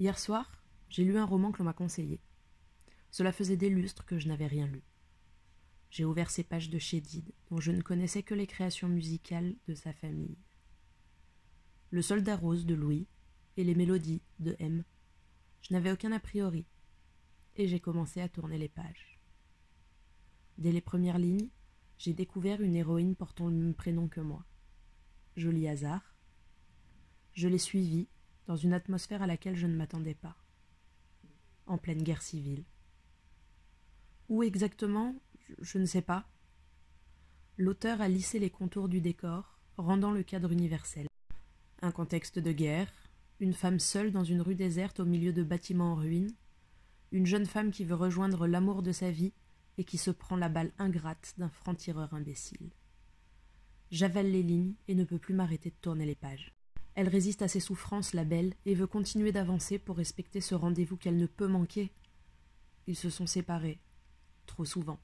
Hier soir, j'ai lu un roman que l'on m'a conseillé. Cela faisait des lustres que je n'avais rien lu. J'ai ouvert ces pages de Chédid, dont je ne connaissais que les créations musicales de sa famille. Le soldat rose de Louis et les mélodies de M. Je n'avais aucun a priori, et j'ai commencé à tourner les pages. Dès les premières lignes, j'ai découvert une héroïne portant le même prénom que moi. Joli hasard. Je l'ai suivie dans une atmosphère à laquelle je ne m'attendais pas. En pleine guerre civile. Où exactement, je ne sais pas. L'auteur a lissé les contours du décor, rendant le cadre universel. Un contexte de guerre, une femme seule dans une rue déserte au milieu de bâtiments en ruine, une jeune femme qui veut rejoindre l'amour de sa vie et qui se prend la balle ingrate d'un franc-tireur imbécile. J'avale les lignes et ne peux plus m'arrêter de tourner les pages. Elle résiste à ses souffrances, la belle, et veut continuer d'avancer pour respecter ce rendez-vous qu'elle ne peut manquer. Ils se sont séparés, trop souvent.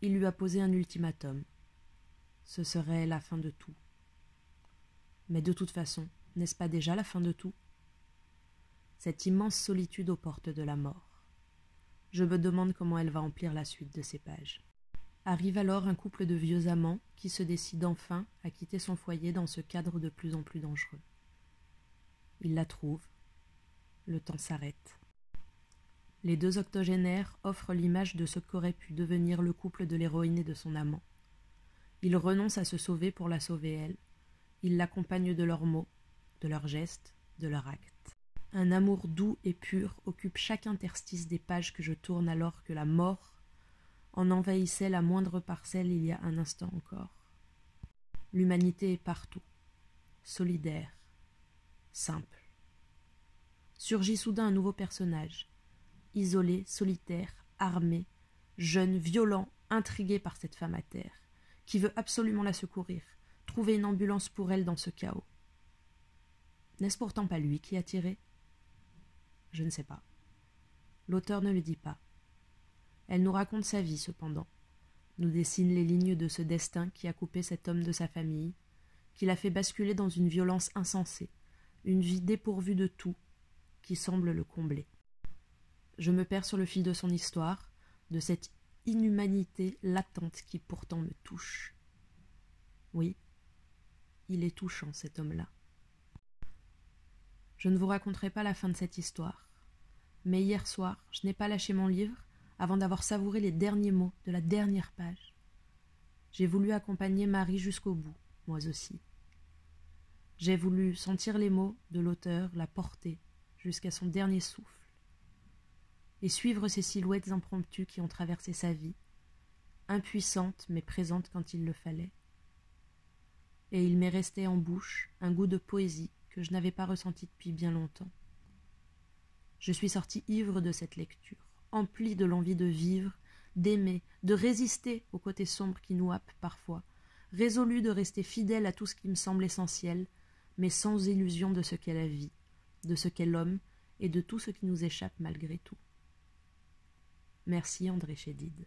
Il lui a posé un ultimatum. Ce serait la fin de tout. Mais de toute façon, n'est-ce pas déjà la fin de tout? Cette immense solitude aux portes de la mort. Je me demande comment elle va emplir la suite de ces pages. Arrive alors un couple de vieux amants qui se décide enfin à quitter son foyer dans ce cadre de plus en plus dangereux. Il la trouve. Le temps s'arrête. Les deux octogénaires offrent l'image de ce qu'aurait pu devenir le couple de l'héroïne et de son amant. Ils renoncent à se sauver pour la sauver elle. Ils l'accompagnent de leurs mots, de leurs gestes, de leurs actes. Un amour doux et pur occupe chaque interstice des pages que je tourne alors que la mort en envahissait la moindre parcelle il y a un instant encore. L'humanité est partout, solidaire, simple. Surgit soudain un nouveau personnage, isolé, solitaire, armé, jeune, violent, intrigué par cette femme à terre, qui veut absolument la secourir, trouver une ambulance pour elle dans ce chaos. N'est-ce pourtant pas lui qui a tiré? Je ne sais pas. L'auteur ne le dit pas. Elle nous raconte sa vie, cependant, nous dessine les lignes de ce destin qui a coupé cet homme de sa famille, qui l'a fait basculer dans une violence insensée, une vie dépourvue de tout, qui semble le combler. Je me perds sur le fil de son histoire, de cette inhumanité latente qui pourtant me touche. Oui, il est touchant, cet homme-là. Je ne vous raconterai pas la fin de cette histoire. Mais hier soir, je n'ai pas lâché mon livre avant d'avoir savouré les derniers mots de la dernière page. J'ai voulu accompagner Marie jusqu'au bout, moi aussi. J'ai voulu sentir les mots de l'auteur, la porter jusqu'à son dernier souffle, et suivre ces silhouettes impromptues qui ont traversé sa vie, impuissantes mais présentes quand il le fallait. Et il m'est resté en bouche un goût de poésie que je n'avais pas ressenti depuis bien longtemps. Je suis sorti ivre de cette lecture, empli de l'envie de vivre, d'aimer, de résister au côté sombre qui nous happe parfois, résolu de rester fidèle à tout ce qui me semble essentiel, mais sans illusion de ce qu'est la vie, de ce qu'est l'homme et de tout ce qui nous échappe malgré tout. Merci André Chédid.